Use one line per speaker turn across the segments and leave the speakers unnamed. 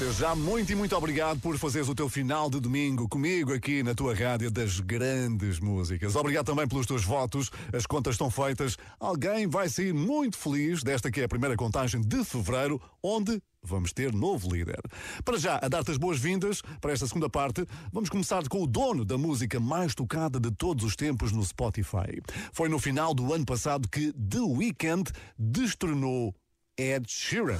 Já, muito e muito obrigado por fazeres o teu final de domingo comigo aqui na tua rádio das grandes músicas. Obrigado também pelos teus votos, as contas estão feitas. Alguém vai sair muito feliz desta que é a primeira contagem de fevereiro, onde vamos ter novo líder. Para já, a dar-te as boas-vindas para esta segunda parte, vamos começar com o dono da música mais tocada de todos os tempos no Spotify. Foi no final do ano passado que The Weeknd destronou Ed Sheeran.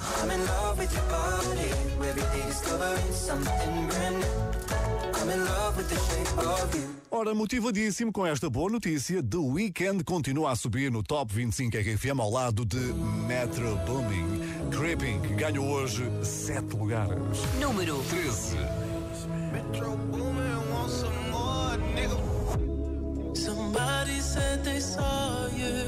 Ora, motivadíssimo com esta boa notícia, The Weeknd continua a subir no Top 25 RFM ao lado de Metro Booming. Creeping, ganhou hoje 7 lugares.
Número
13.
Metro Boomin, want some more, nigga.
Somebody said they saw you.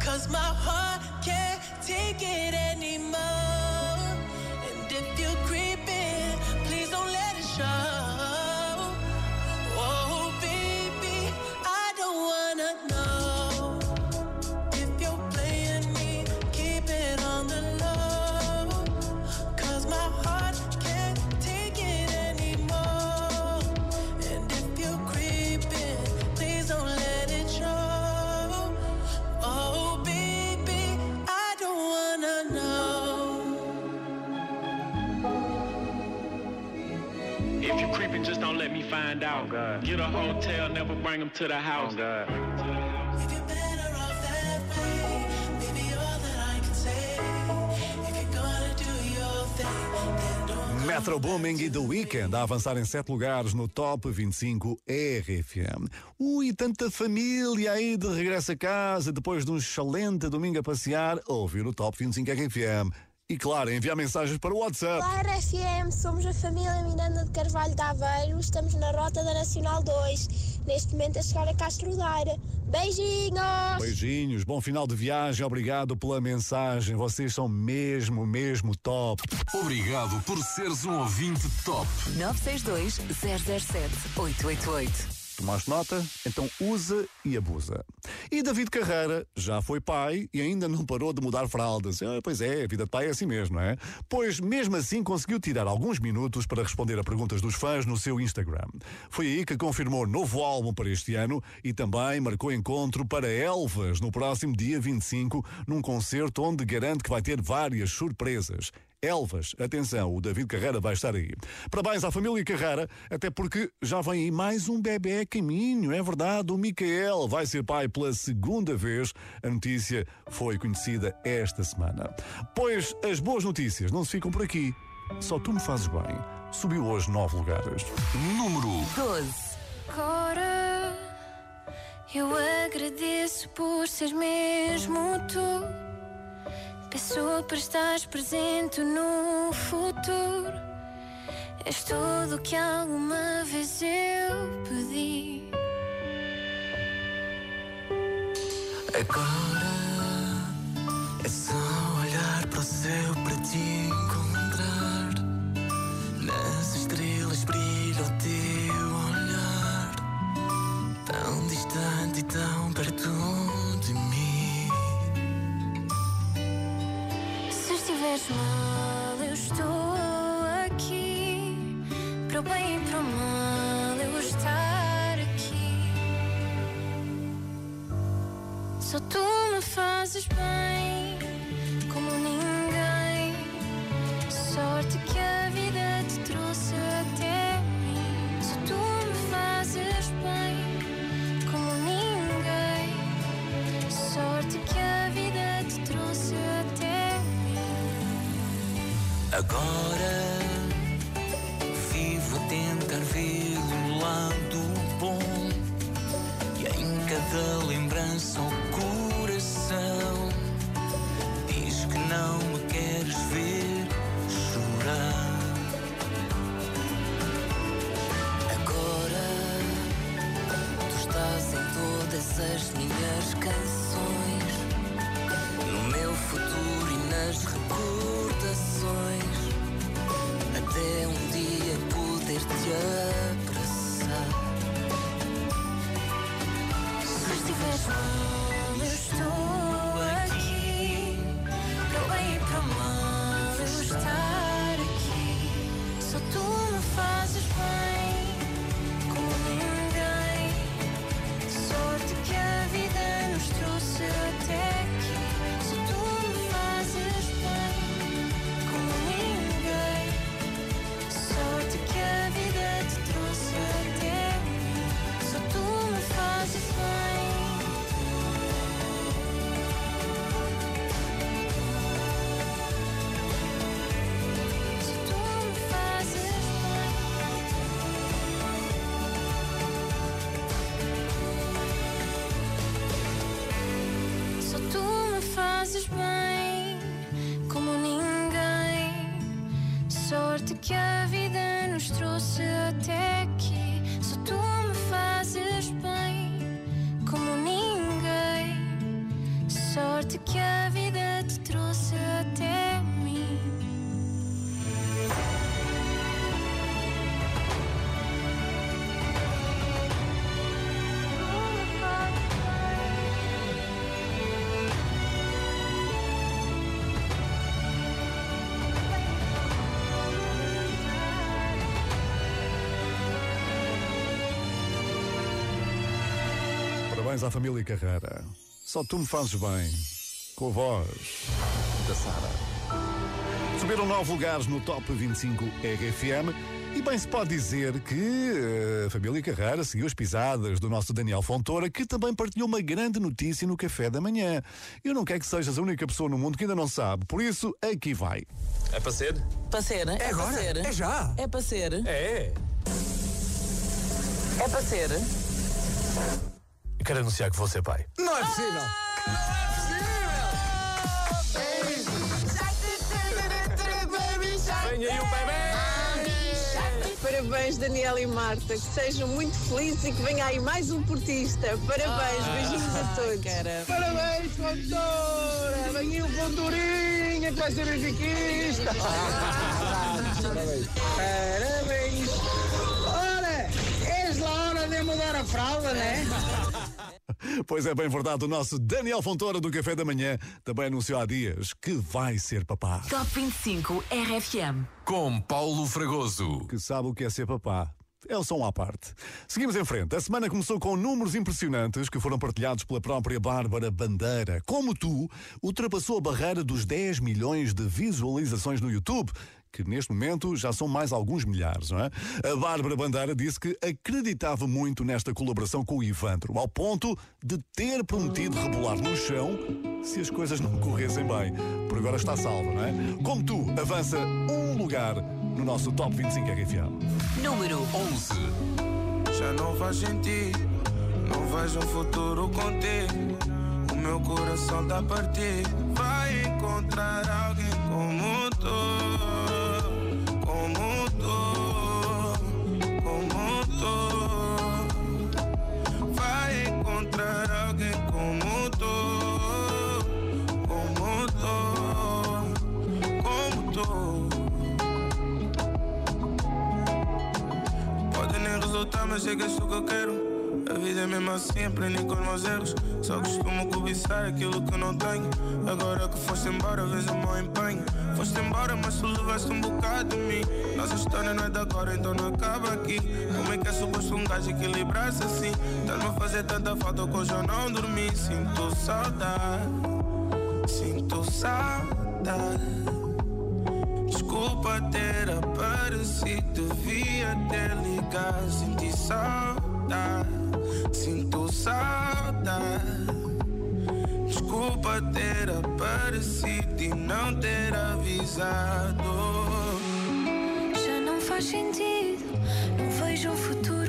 Cause my heart can't take it anymore.
Find out. Get a hotel, never bring them to the house.
Don't
Metro Booming e The Weeknd a avançar em 7 lugares no Top 25 RFM. Ui, tanta família aí de regresso a casa depois de um excelente domingo a passear ouvir o Top 25 RFM. E, claro, enviar mensagens para o WhatsApp.
Claro FM, somos a família Miranda de Carvalho de Aveiro, estamos na rota da Nacional 2, neste momento a chegar a Castro Daire. Beijinhos!
Beijinhos, bom final de viagem, obrigado pela mensagem. Vocês são mesmo, mesmo top.
Obrigado por seres um ouvinte top.
962 007 888.
Tomaste nota? Então usa e abusa. E David Carreira já foi pai e ainda não parou de mudar fraldas. Ah, pois é, a vida de pai é assim mesmo, não é? Pois mesmo assim conseguiu tirar alguns minutos para responder a perguntas dos fãs no seu Instagram. Foi aí que confirmou novo álbum para este ano e também marcou encontro para Elvas no próximo dia 25, num concerto onde garante que vai ter várias surpresas. Elvas, atenção, o David Carreira vai estar aí. Parabéns à família Carreira, até porque já vem aí mais um bebê a caminho, é verdade, o Micael vai ser pai pela segunda vez. A notícia foi conhecida esta semana. Pois as boas notícias não se ficam por aqui. Só tu me fazes bem. Subiu hoje nove lugares.
Número
12.
Agora eu agradeço por seres mesmo tu. Peço para estares presente no futuro. És tudo que alguma vez eu pedi.
Agora é só olhar para o céu para te encontrar. Nas estrelas brilha o teu olhar, tão distante e tão perto
Estiveres mal, eu estou aqui. Para o bem e para o mal, eu estar aqui. Só tu me fazes bem, como ninguém. Sorte que a vida
Agora vivo a tentar ver o lado bom e em cada lembrança o coração diz que não me queres ver chorar. Agora tu estás em todas as minhas canções, no meu futuro e nas até um dia poder te abraçar.
Se estiveres mal, eu estou Sorte que a vida te trouxe até mim.
Parabéns à família Carreira. Só tu me fazes bem. Com a voz da Sara. Subiram nove lugares no Top 25 RFM. E bem se pode dizer que eh, a família Carreira seguiu as pisadas do nosso Daniel Fontoura, que também partilhou uma grande notícia no café da manhã. Eu não quero que sejas a única pessoa no mundo que ainda não sabe, por isso aqui vai.
É para ser?
Para ser, é,
É
para
agora?
ser.
É já?
É para ser.
É.
É para ser.
Eu quero anunciar que vou ser pai.
Não é possível.
Vem aí um bebê!
Parabéns, Daniel e Marta. Que sejam muito felizes e que venha aí mais um portista. Parabéns, beijinhos a todos.
Parabéns, condutora! Vem aí o condurinha que vai ser benfiquista! Parabéns! Parabéns! Ora, és lá a hora de mudar a fralda, né?
Pois é, bem verdade, o nosso Daniel Fontoura do Café da Manhã também anunciou há dias que vai ser papá.
Top 25 RFM.
Com Paulo Fragoso.
Que sabe o que é ser papá. É o som à parte. Seguimos em frente. A semana começou com números impressionantes que foram partilhados pela própria Bárbara Bandeira. Como tu, ultrapassou a barreira dos 10 milhões de visualizações no YouTube que neste momento já são mais alguns milhares, não é? A Bárbara Bandeira disse que acreditava muito nesta colaboração com o Ivandro, ao ponto de ter prometido rebolar no chão se as coisas não corressem bem. Por agora está salva, não é? Como tu, avança um lugar no nosso Top 25 RFM.
Número
11.
Já não faz sentido, não vejo um futuro contigo. O meu coração tá partido. Vai encontrar alguém como tu. Vai encontrar alguém como tu. Como tu, como tu. Pode nem resultar, mas sei que é isso que eu quero. A vida é mesmo assim, aprendi com os meus erros. Só costumo cobiçar aquilo que não tenho. Agora que foste embora, vejo o meu empenho. Foste embora, mas tu levaste um bocado de mim. Nossa história não é de agora, então não acaba aqui. Como é que é suposto um gajo equilibrar-se assim? Estás-me a fazer tanta falta que hoje eu não dormi. Sinto saudade, sinto saudade. Desculpa ter aparecido, devia ter ligado. Senti saudade, sinto saudade. Desculpa ter aparecido e não ter avisado.
Já não faz sentido, não vejo um futuro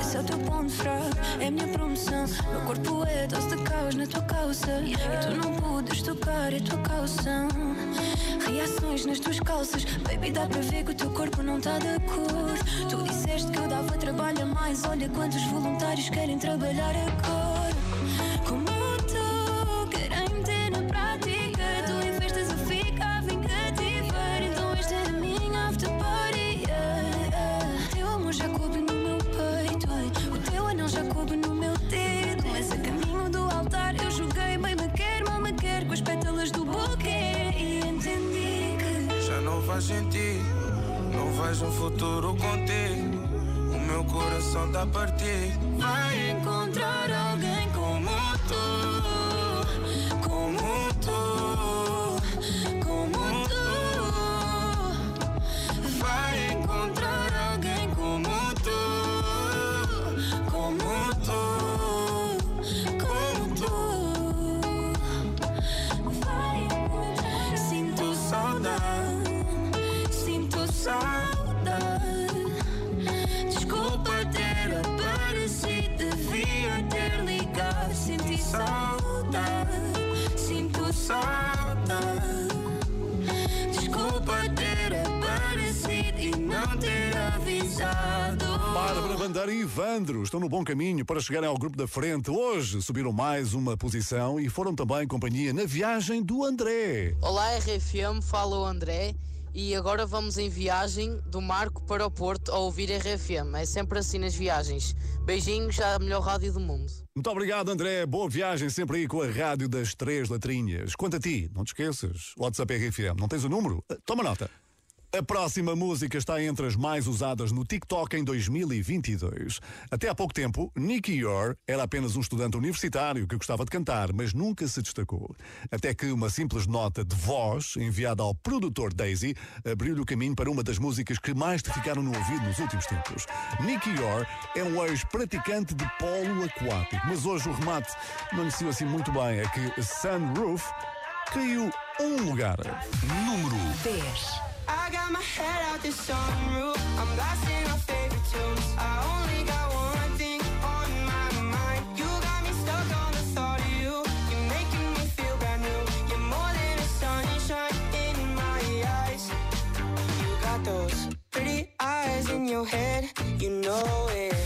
esse é o teu ponto fraco, é a minha promoção. Meu corpo é dose de caos na tua calça. E tu não podes tocar, a tua calção. Reações nas tuas calças, baby, dá para ver que o teu corpo não tá de acordo. Tu disseste que eu dava trabalho a mais, olha quantos voluntários querem trabalhar agora. Avisado.
Bárbara Bandeira e Ivandro estão no bom caminho para chegarem ao grupo da frente. Hoje subiram mais uma posição e foram também companhia na viagem do André.
Olá RFM, fala o André e agora vamos em viagem do Marco para o Porto a ouvir RFM. É sempre assim nas viagens. Beijinhos à melhor rádio do mundo.
Muito obrigado, André. Boa viagem sempre aí com a rádio das três letrinhas. Quanto a ti, não te esqueças, WhatsApp RFM. Não tens o número? Toma nota. A próxima música está entre as mais usadas no TikTok em 2022. Até há pouco tempo, Nicky Yor era apenas um estudante universitário que gostava de cantar, mas nunca se destacou. Até que uma simples nota de voz enviada ao produtor Daisy abriu-lhe o caminho para uma das músicas que mais te ficaram no ouvido nos últimos tempos. Nicky Yor é um ex-praticante de polo aquático, mas hoje o remate não lhe saiu assim muito bem. É que Sunroof caiu um lugar.
Número
10.
I got my head out the sunroof. I'm blasting our favorite tunes. I only got one thing on my mind. You got me stuck on the thought of you. You're making me feel brand new. You're more than sunshine in my eyes. You got those pretty eyes in your head. You know it.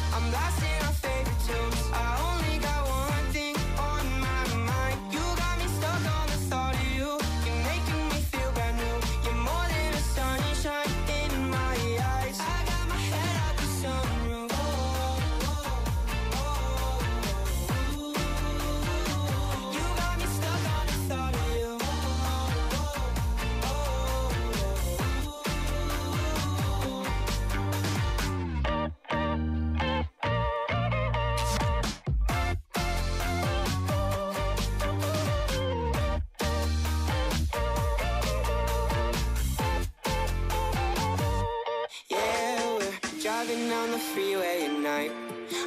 Driving down the freeway at night.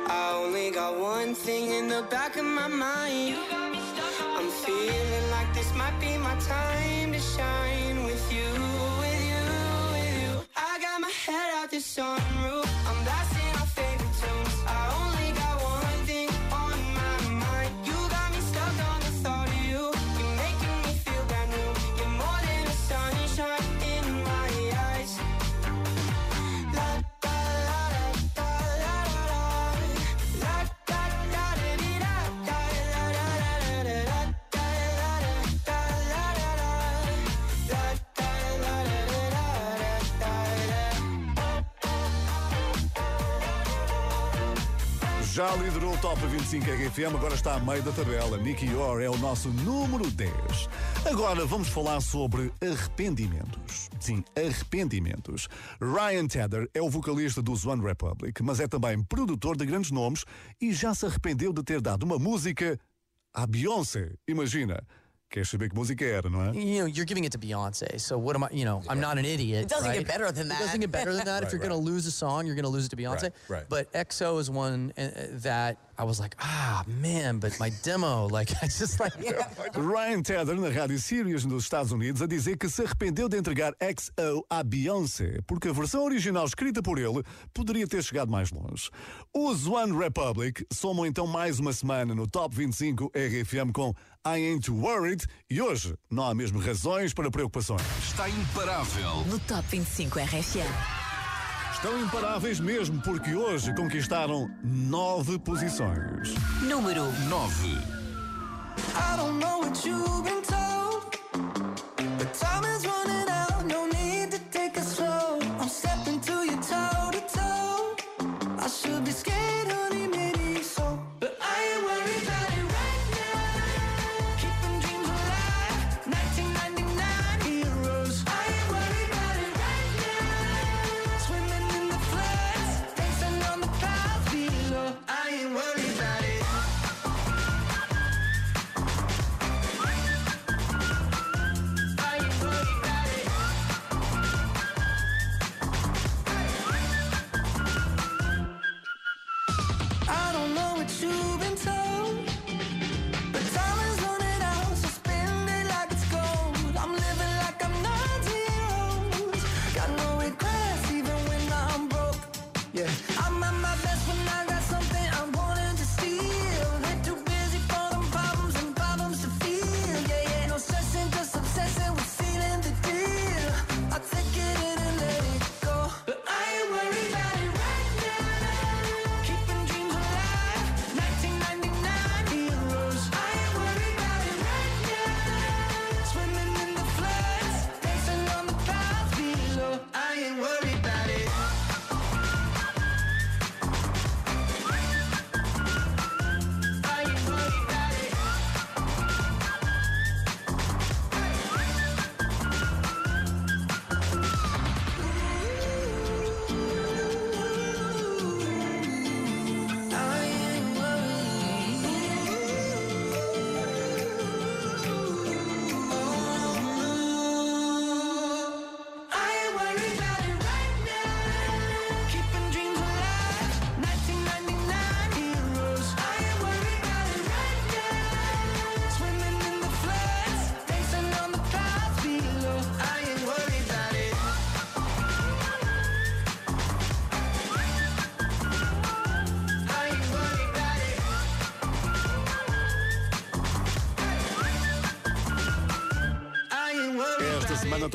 I only got one thing in the back of my mind. I'm feeling like this might be my time
Já liderou o Top 25 RFM, agora está a meio da tabela. Nicky Yor é o nosso número 10. Agora vamos falar sobre arrependimentos. Sim, arrependimentos. Ryan Tedder é o vocalista dos One Republic, mas é também produtor de grandes nomes e já se arrependeu de ter dado uma música à Beyoncé. Imagina. Queres saber que música era, não é?
You know, you're giving it to Beyonce, so what am I? You know, I'm not an idiot.
It doesn't
right?
get better than
It
that.
doesn't get better than that. if
Right,
you're going to lose a song, you're going to lose it to Beyonce.
Right, right.
But EXO is one uh, that I was like, ah, man, but my demo, like, I just like.
Ryan Tedder, na rádio Sirius nos Estados Unidos, a dizer que se arrependeu de entregar XO à Beyoncé, porque a versão original escrita por ele poderia ter chegado mais longe. Os One Republic somam então mais uma semana no Top 25 RFM com I Ain't Worried e hoje não há mesmo razões para preocupações.
Está imparável.
No Top 25 RFM.
Estão imparáveis mesmo porque hoje conquistaram nove posições.
Número
9.
I don't know what you've been told,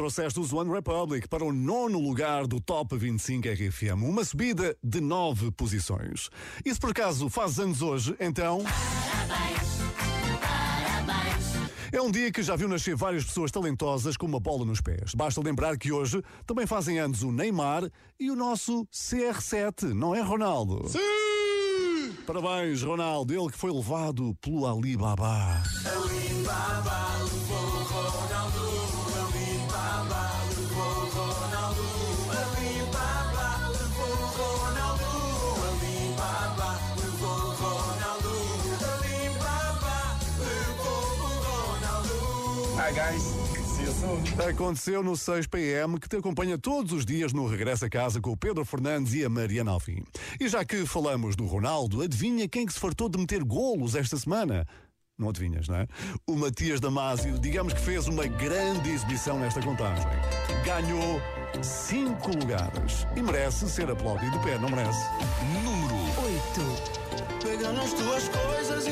trouxeste os One Republic para o nono lugar do Top 25 RFM, uma subida de nove posições. E se por acaso faz anos hoje, então. É um dia que já viu nascer várias pessoas talentosas com uma bola nos pés. Basta lembrar que hoje também fazem anos o Neymar e o nosso CR7, não é, Ronaldo? Sim! Parabéns, Ronaldo, ele que foi levado pelo Alibaba.
Alibaba
Guys, see you soon. Aconteceu no 6 PM que te acompanha todos os dias no Regresso a Casa com o Pedro Fernandes e a Mariana Alfim. E já que falamos do Ronaldo, adivinha quem que se fartou de meter golos esta semana? Não adivinhas, não é? O Matias Damasio, digamos que fez uma grande exibição nesta contagem. Ganhou cinco lugares e merece ser aplaudido de pé, não merece?
Número
8. Pega nas tuas coisas e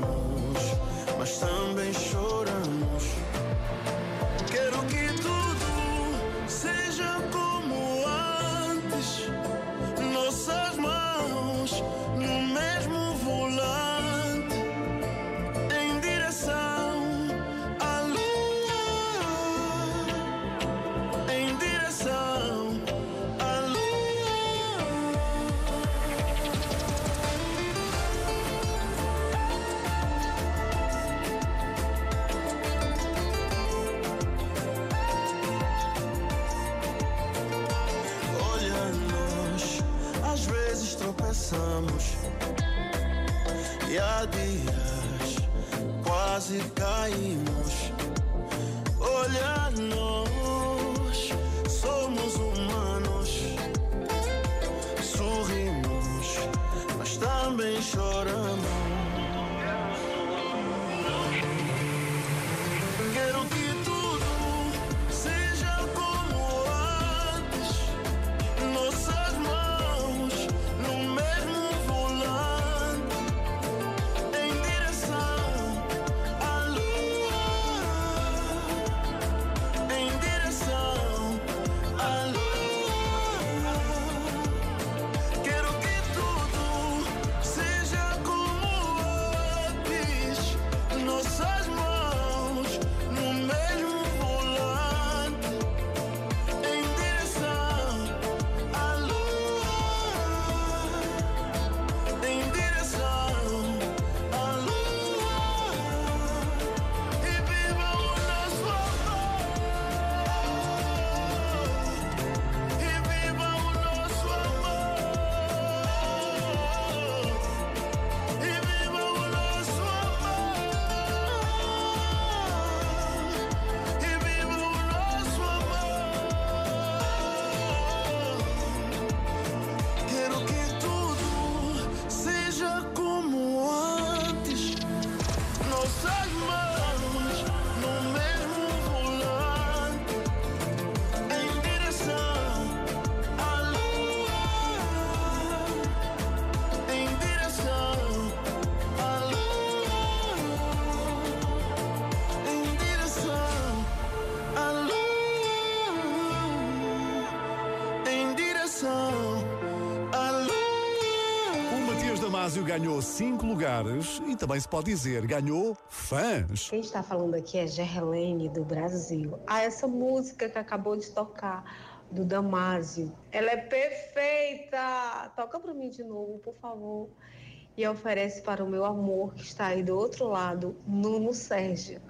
mas também choramos. Caímos.
Ganhou cinco lugares e também se pode dizer, ganhou fãs.
Quem está falando aqui é Gerlene do Brasil. Ah, essa música que acabou de tocar do Damásio, ela é perfeita. Toca para mim de novo, por favor. E oferece para o meu amor que está aí do outro lado, Nuno Sérgio.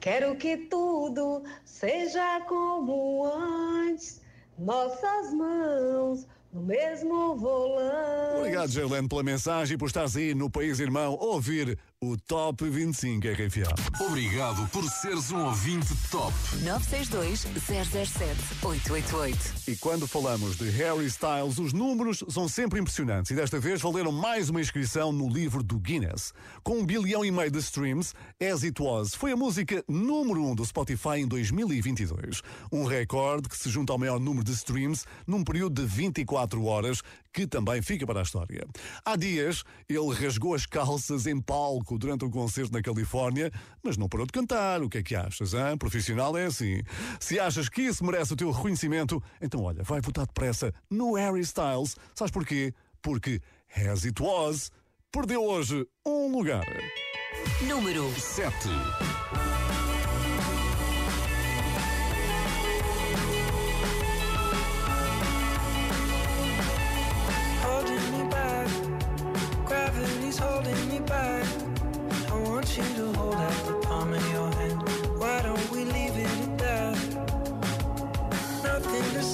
Quero que tudo seja como antes. Nossas mãos no mesmo volante.
Obrigado, Gerlene, pela mensagem e por estares aí no País Irmão ouvir o Top 25 RFA.
Obrigado por seres um ouvinte top.
962-007-888.
E quando falamos de Harry Styles, os números são sempre impressionantes e desta vez valeram mais uma inscrição no livro do Guinness. Com um bilhão e meio de streams, As It Was foi a música número um do Spotify em 2022. Um recorde que se junta ao maior número de streams num período de 24 horas, que também fica para a história. Há dias, ele rasgou as calças em palco durante um concerto na Califórnia, mas não parou de cantar. O que é que achas, hein? Profissional é assim. Se achas que isso merece o teu reconhecimento, então olha, vai votar depressa no Harry Styles. Sabes porquê? Porque As It Was perdeu hoje um lugar.
Número
7.
holding me back.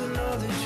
To know that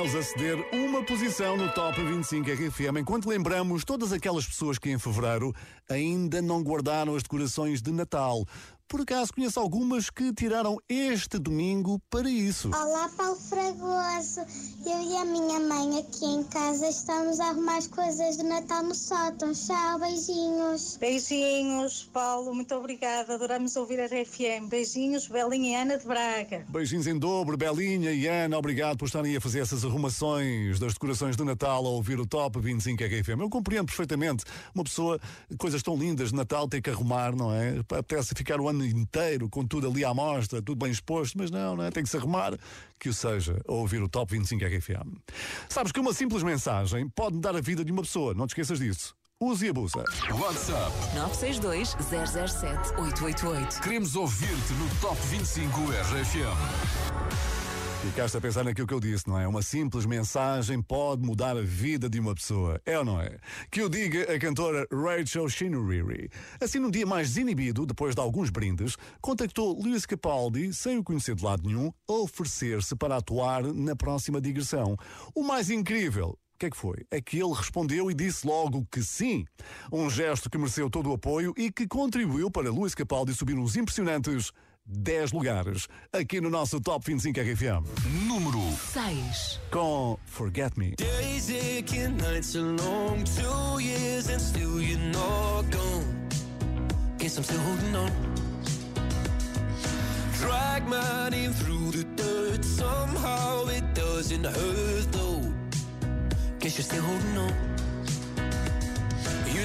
A ceder uma posição no Top 25 RFM, enquanto lembramos todas aquelas pessoas que em fevereiro ainda não guardaram as decorações de Natal. Por acaso conheço algumas que tiraram este domingo para isso.
Olá, Paulo Fragoso. Eu e a minha mãe aqui em casa estamos a arrumar as coisas de Natal no sótão. Tchau, beijinhos.
Beijinhos, Paulo, muito obrigada. Adoramos ouvir a RFM. Beijinhos, Belinha e Ana de Braga.
Beijinhos em dobro, Belinha e Ana, obrigado por estarem a fazer essas arrumações das decorações de Natal a ouvir o Top 25 RFM. Eu compreendo perfeitamente uma pessoa, coisas tão lindas de Natal, ter que arrumar, não é? Apetece ficar o ano inteiro com tudo ali à mostra, tudo bem exposto, mas não, não é? Tem que se arrumar, que o seja, a ouvir o Top 25 RFM. Sabes que uma simples mensagem pode mudar a vida de uma pessoa, não te esqueças disso. Use e abusa.
WhatsApp
962-007-888.
Queremos ouvir-te no Top 25 RFM.
Ficaste a pensar naquilo que eu disse, não é? Uma simples mensagem pode mudar a vida de uma pessoa, é ou não é? Que o diga a cantora Rachel Shinuriri. Assim, num dia mais desinibido, depois de alguns brindes, contactou Luís Capaldi, sem o conhecer de lado nenhum, a oferecer-se para atuar na próxima digressão. O mais incrível, que é que foi? É que ele respondeu e disse logo que sim. Um gesto que mereceu todo o apoio e que contribuiu para Luís Capaldi subir uns impressionantes 10 lugares aqui no nosso Top 25 RFM.
Número
6.
Com Forget Me.
Days aching, nights are long, two years and still you're not gone. Guess I'm still holding on. Drag my name through the dirt, somehow it doesn't hurt though. Guess you're still holding on.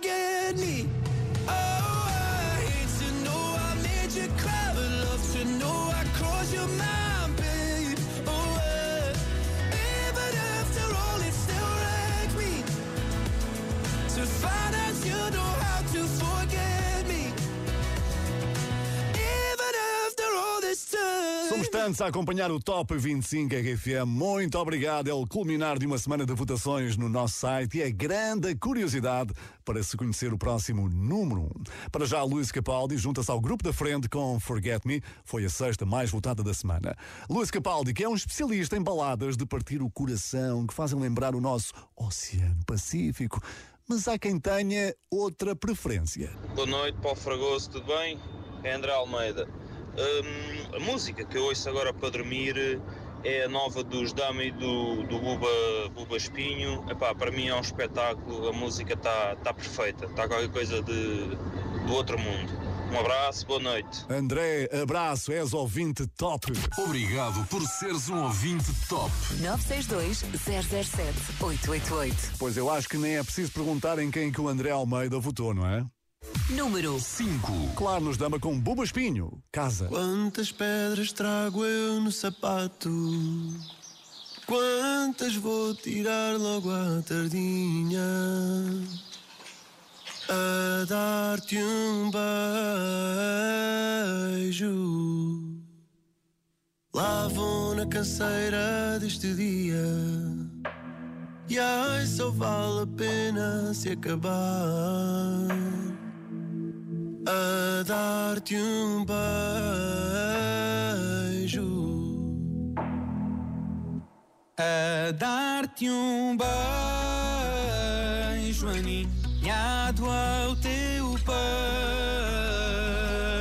Forget me.
Tantos a acompanhar o Top 25 RFM. Muito obrigado. É o culminar de uma semana de votações no nosso site e é grande curiosidade para se conhecer o próximo número 1. Para já, Luís Capaldi junta-se ao grupo da frente com Forget Me. Foi a sexta mais votada da semana. Luís Capaldi, que é um especialista em baladas de partir o coração, que fazem lembrar o nosso Oceano Pacífico. Mas há quem tenha outra preferência.
Boa noite, Paulo Fragoso, tudo bem? É André Almeida. Hum, a música que eu ouço agora para dormir é a nova dos Dami do, do Buba, Buba Espinho. Epá, para mim é um espetáculo, a música está tá perfeita, está qualquer coisa de, do outro mundo. Um abraço, boa noite.
André, abraço, és ouvinte top.
Obrigado por seres um ouvinte top.
962 007 888.
Pois eu acho que nem é preciso perguntar em quem que o André Almeida votou, não é?
Número
5.
Claro, nos dama com Buba Espinho. Casa.
Quantas pedras trago eu no sapato? Quantas vou tirar logo à tardinha? A dar-te um beijo. Lá vou na canseira deste dia. E ai, só vale a pena se acabar.
A dar-te um beijo.
a dar-te um beijo aninhado ao teu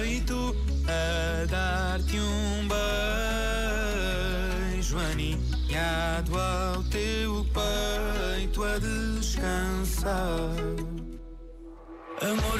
peito, a dar-te um beijo aninhado ao teu peito a descansar.
Amor,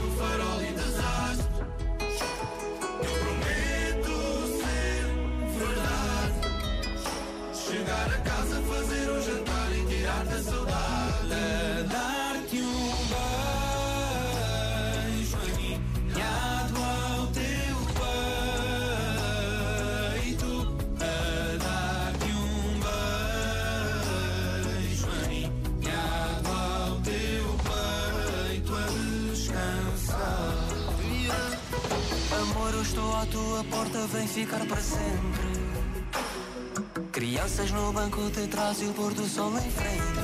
e tirar-te a saudade. A dar-te um beijo aninhado ao teu peito. A dar-te um beijo aninhado ao teu peito a descansar.
Amor, eu estou à tua porta, vem ficar para sempre. Crianças no banco de trás e o pôr do sol em frente.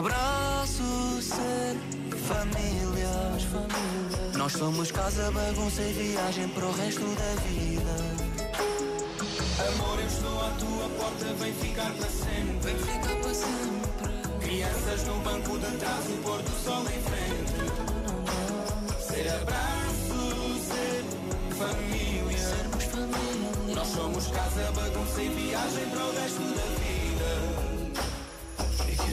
Abraço ser família. Nós somos casa, bagunça e viagem para o resto da vida.
Amor, eu estou à tua porta, vem ficar para sempre. Vem ficar para sempre. Crianças no banco de trás, o pôr do sol em frente. Ser abraço, ser família. Sermos família. Nós somos casa, bagunça e viagem para o resto da vida.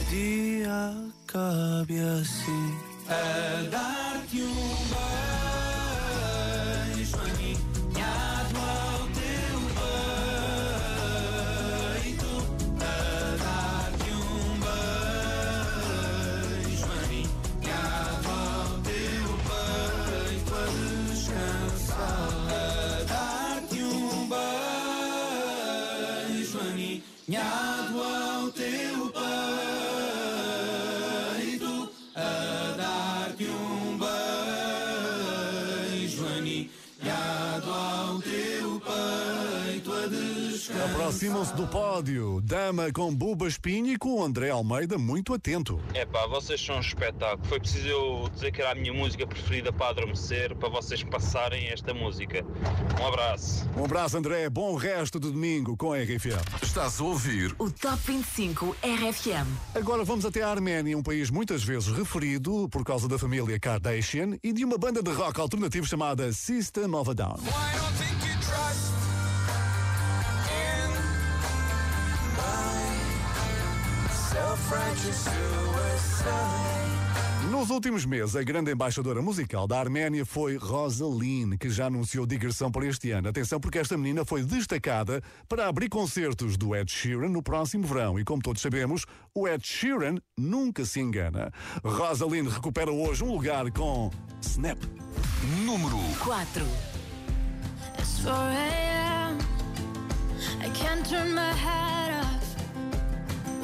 Dia acabe assim.
A dar-te um beijo
Aproximam-se do pódio. Dama com Buba Espinho e com o André Almeida muito atento.
É pá, vocês são um espetáculo. Foi preciso eu dizer que era a minha música preferida para adormecer, para vocês passarem esta música. Um abraço.
Um abraço, André. Bom resto de domingo com a RFM.
Estás a ouvir
O Top 25 RFM.
Agora vamos até a Arménia, um país muitas vezes referido por causa da família Kardashian e de uma banda de rock alternativo chamada System of a Down. Nos últimos meses, a grande embaixadora musical da Arménia foi Rosaline, que já anunciou digressão para este ano. Atenção, porque esta menina foi destacada para abrir concertos do Ed Sheeran no próximo verão. E como todos sabemos, o Ed Sheeran nunca se engana. Rosaline recupera hoje um lugar com Snap.
Número
4.
It's 4 a.m. I can't turn my head.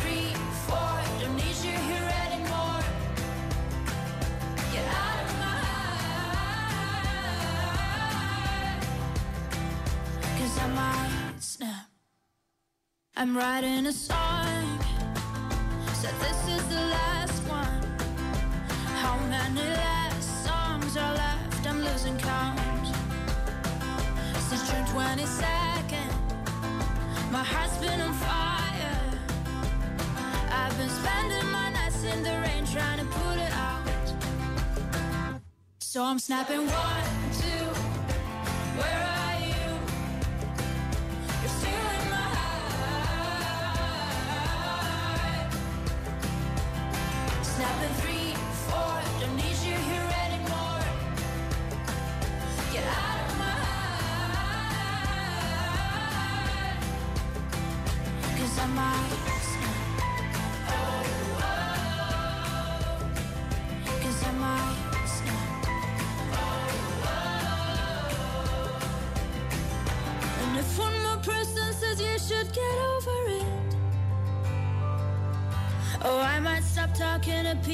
Three, four, don't need you here anymore. Get out of my I might snap. I'm writing a song. Said this is the last one. How many last songs are left? I'm losing count. Since June 22nd, my heart's been on fire. I've been spending my nights in the rain trying to put it out.
So I'm snapping one, two. Where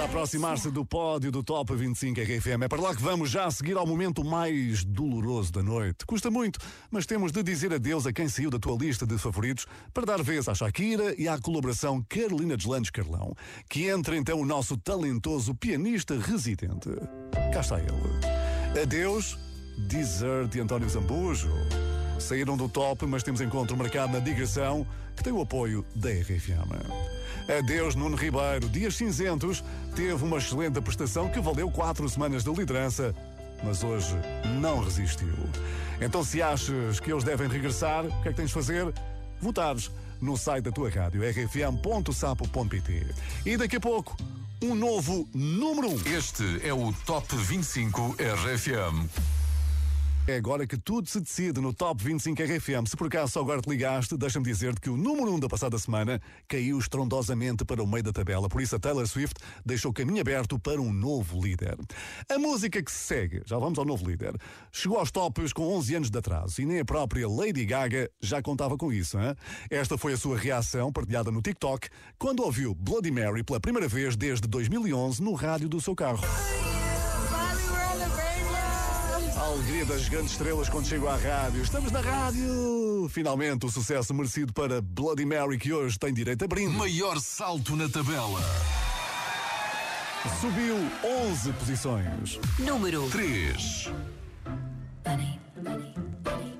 Volta a aproximar-se do pódio do Top 25 RFM. É para lá que vamos já a seguir ao momento mais doloroso da noite. Custa muito, mas temos de dizer adeus a quem saiu da tua lista de favoritos para dar vez à Shakira e à colaboração Carolina Deslandes Carlão, que entra então o nosso talentoso pianista residente. Cá está ele. Adeus, Desert e António Zambujo. Saíram do top, mas temos encontro marcado na digressão, que tem o apoio da RFM. Adeus, Nuno Ribeiro. Dias cinzentos teve uma excelente prestação que valeu quatro semanas de liderança, mas hoje não resistiu. Então, se achas que eles devem regressar, o que é que tens de fazer? Votares no site da tua rádio, rfm.sapo.pt. E daqui a pouco, um novo número 1. Um.
Este é o Top 25 RFM.
É agora que tudo se decide no Top 25 RFM. Se por acaso só agora te ligaste, deixa-me dizer-te que o número 1 da passada semana caiu estrondosamente para o meio da tabela. Por isso a Taylor Swift deixou o caminho aberto para um novo líder. A música que se segue, já vamos ao novo líder, chegou aos tops com 11 anos de atraso e nem a própria Lady Gaga já contava com isso. Hein? Esta foi a sua reação, partilhada no TikTok, quando ouviu Bloody Mary pela primeira vez desde 2011 no rádio do seu carro. A alegria das grandes estrelas quando chego à rádio. Estamos na rádio! Finalmente, o sucesso merecido para Bloody Mary, que hoje tem direito a brinde.
Maior salto na tabela.
Subiu 11 posições.
Número
3.
Love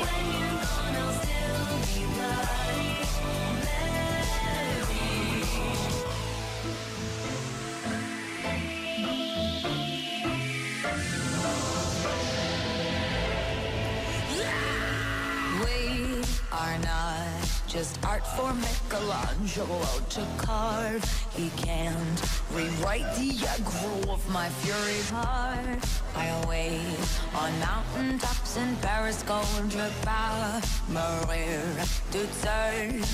when you're gone I'll still be bloody are not just art for Michelangelo to carve. He can't rewrite the aggro of my fury heart. I'll wait on mountain tops in Paris, contre par Maria to serve.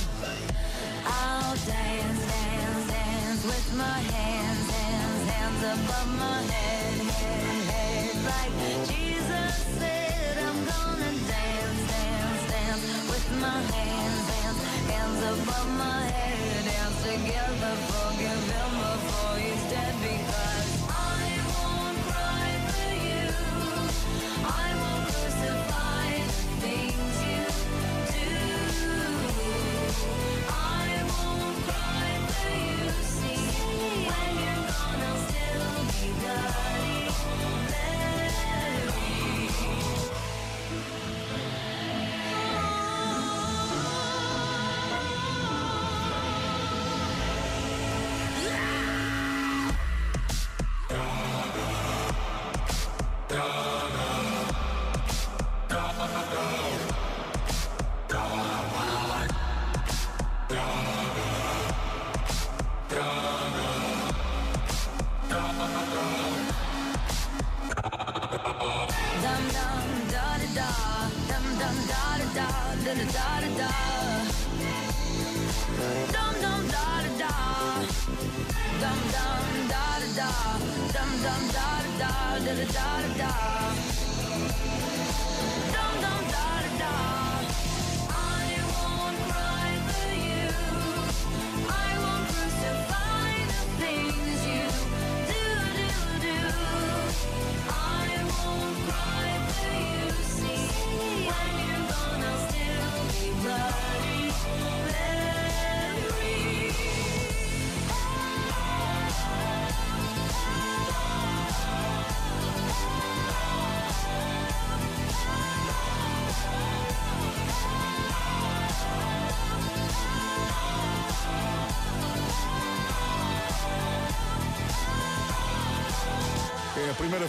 I'll dance, dance, dance with my hands, hands, hands above my head, head, head, like Jesus. Above my head. Dance together, forgive him before he's dead. Because I won't cry for you. I won't crucify the things you do. I won't cry for you. See, when you're gone, I'll still be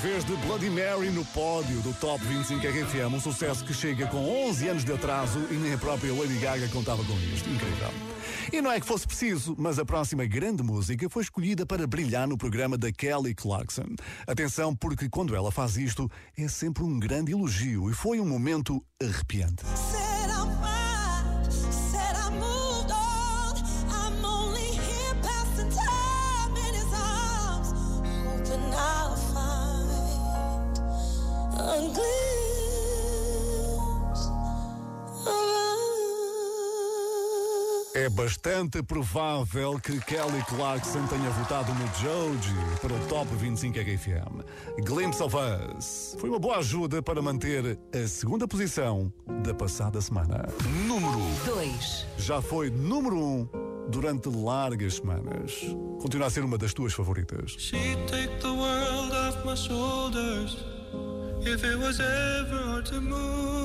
vez de Bloody Mary no pódio do Top 25 RFM, um sucesso que chega com 11 anos de atraso e nem a própria Lady Gaga contava com isto. Incrível. E não é que fosse preciso, mas a próxima grande música foi escolhida para brilhar no programa da Kelly Clarkson. Atenção, porque quando ela faz isto é sempre um grande elogio e foi um momento arrepiante. Bastante provável que Kelly Clarkson tenha votado no Joji para o Top 25 RFM. Glimpse of Us foi uma boa ajuda para manter a segunda posição da passada semana.
Número
2.
Já foi número 1 um durante largas semanas. Continua a ser uma das tuas favoritas.
She'd take the world off my shoulders if it was ever hard to move.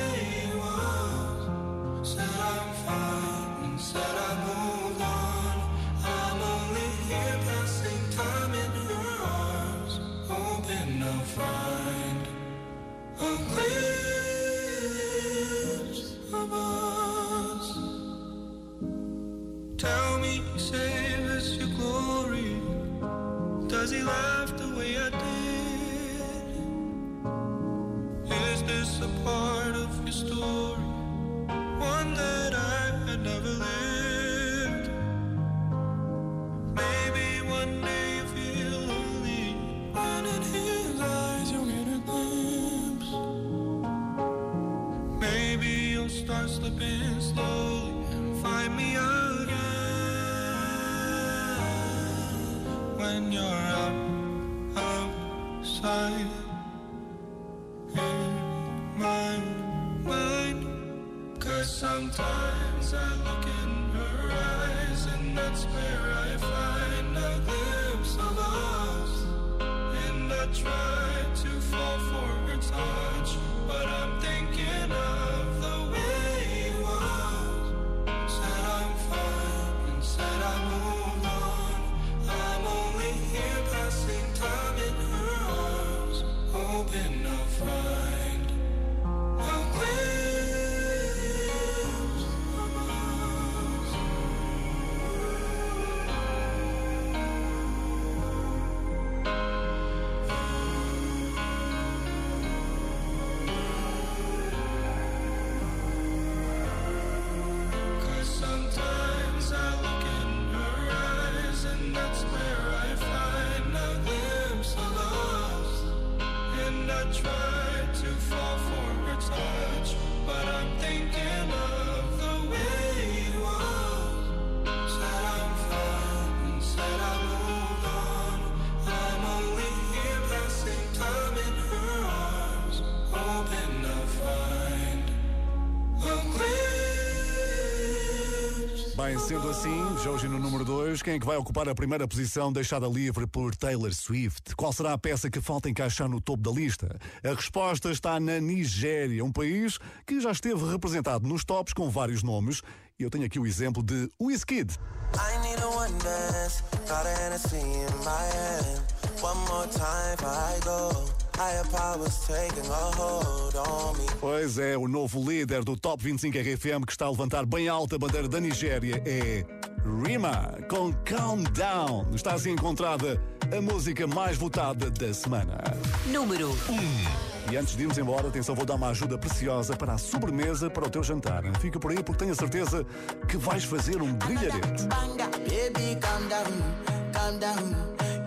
I'm thinking of
Bem, sendo assim, já hoje no número 2, quem é que vai ocupar a primeira posição deixada livre por Taylor Swift? Qual será a peça que falta encaixar no topo da lista? A resposta está na Nigéria, um país que já esteve representado nos tops com vários nomes. E eu tenho aqui o exemplo de Wizkid.
I
Pois é, o novo líder do Top 25 RFM que está a levantar bem alta a bandeira da Nigéria é Rima, com Calm Down. Está assim encontrada a música mais votada da semana.
Número 1.
E antes de irmos embora, atenção, vou dar uma ajuda preciosa para a sobremesa para o teu jantar. Fica por aí porque tenho a certeza que vais fazer um brilharete.
Banga, baby, calm down, calm down.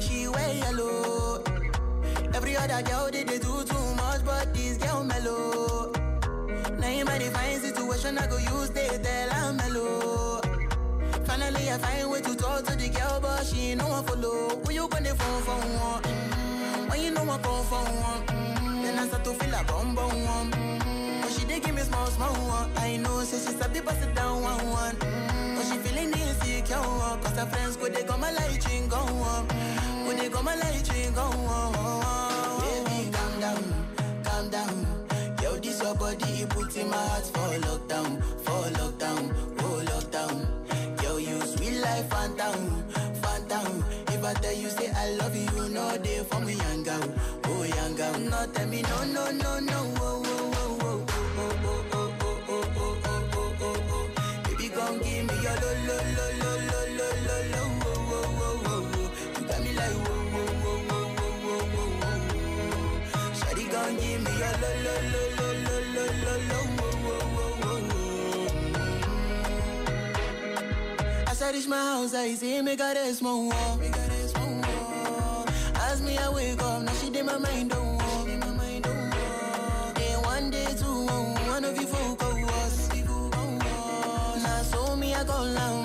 she wear yellow. Every other girl they, they do too much, but this girl mellow. Now in my divine situation, I go use they tell I'm mellow. Finally, I find way to talk to the girl, but she ain't no one follow. Who you gonna phone for one? Mm, When you know I come for one, mm, then I start to feel a bum bum one. Mm, But she dey give me small small one. I know, say she sabi pass it down one one. Mm, But she feeling insecure, one, cause her friends go they go my light ring go on. Go they go my light ring go on. Baby, calm down, calm down. Yo, this your body, it puts in my heart for lockdown, for lockdown, oh lockdown. Yo, you sweet life, phantom, phantom. If I tell you say I love you, you know they for me, young girl, oh young girl. No, tell me no, no, no, no, oh, oh, oh, oh, oh. As I reach my house, I see me got small wall. Me I wake up, now she did my mind. Then one day two, one of you folk go was. Now so me I go down,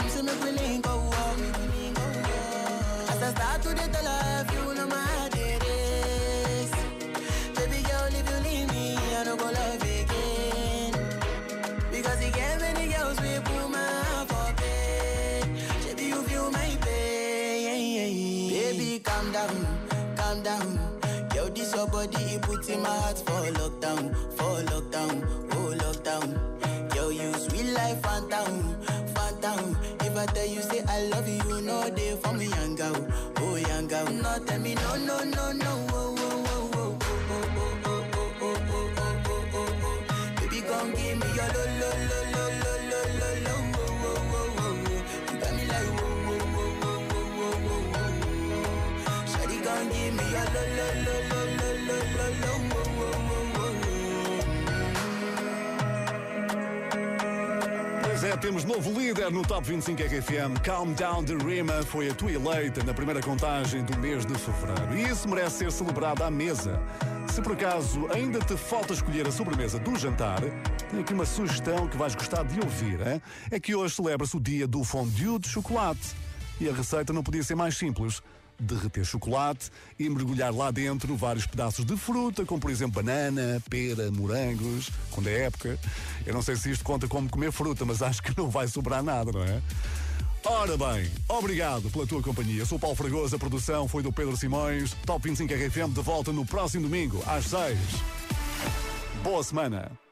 calm down. Yo, this your body, it puts in my heart for lockdown, for lockdown, oh lockdown. Yo, you sweet life, phantom, phantom. If I tell you say I love you, know they for me, young girl, oh young girl. No, tell me no, no, no, no, oh, oh,
temos novo líder no Top 25 RFM. Calm Down de Rima foi a tua eleita na primeira contagem do mês de fevereiro. E isso merece ser celebrado à mesa. Se por acaso ainda te falta escolher a sobremesa do jantar, tenho aqui uma sugestão que vais gostar de ouvir. Hein? É que hoje celebra-se o dia do fondue de chocolate. E a receita não podia ser mais simples derreter chocolate e mergulhar lá dentro vários pedaços de fruta, como por exemplo banana, pera, morangos, quando é época. Eu não sei se isto conta como comer fruta, mas acho que não vai sobrar nada, não é? Ora bem, obrigado pela tua companhia. Sou Paulo Fragoso, a produção foi do Pedro Simões. Top 25 RFM de volta no próximo domingo, às 6. Boa semana.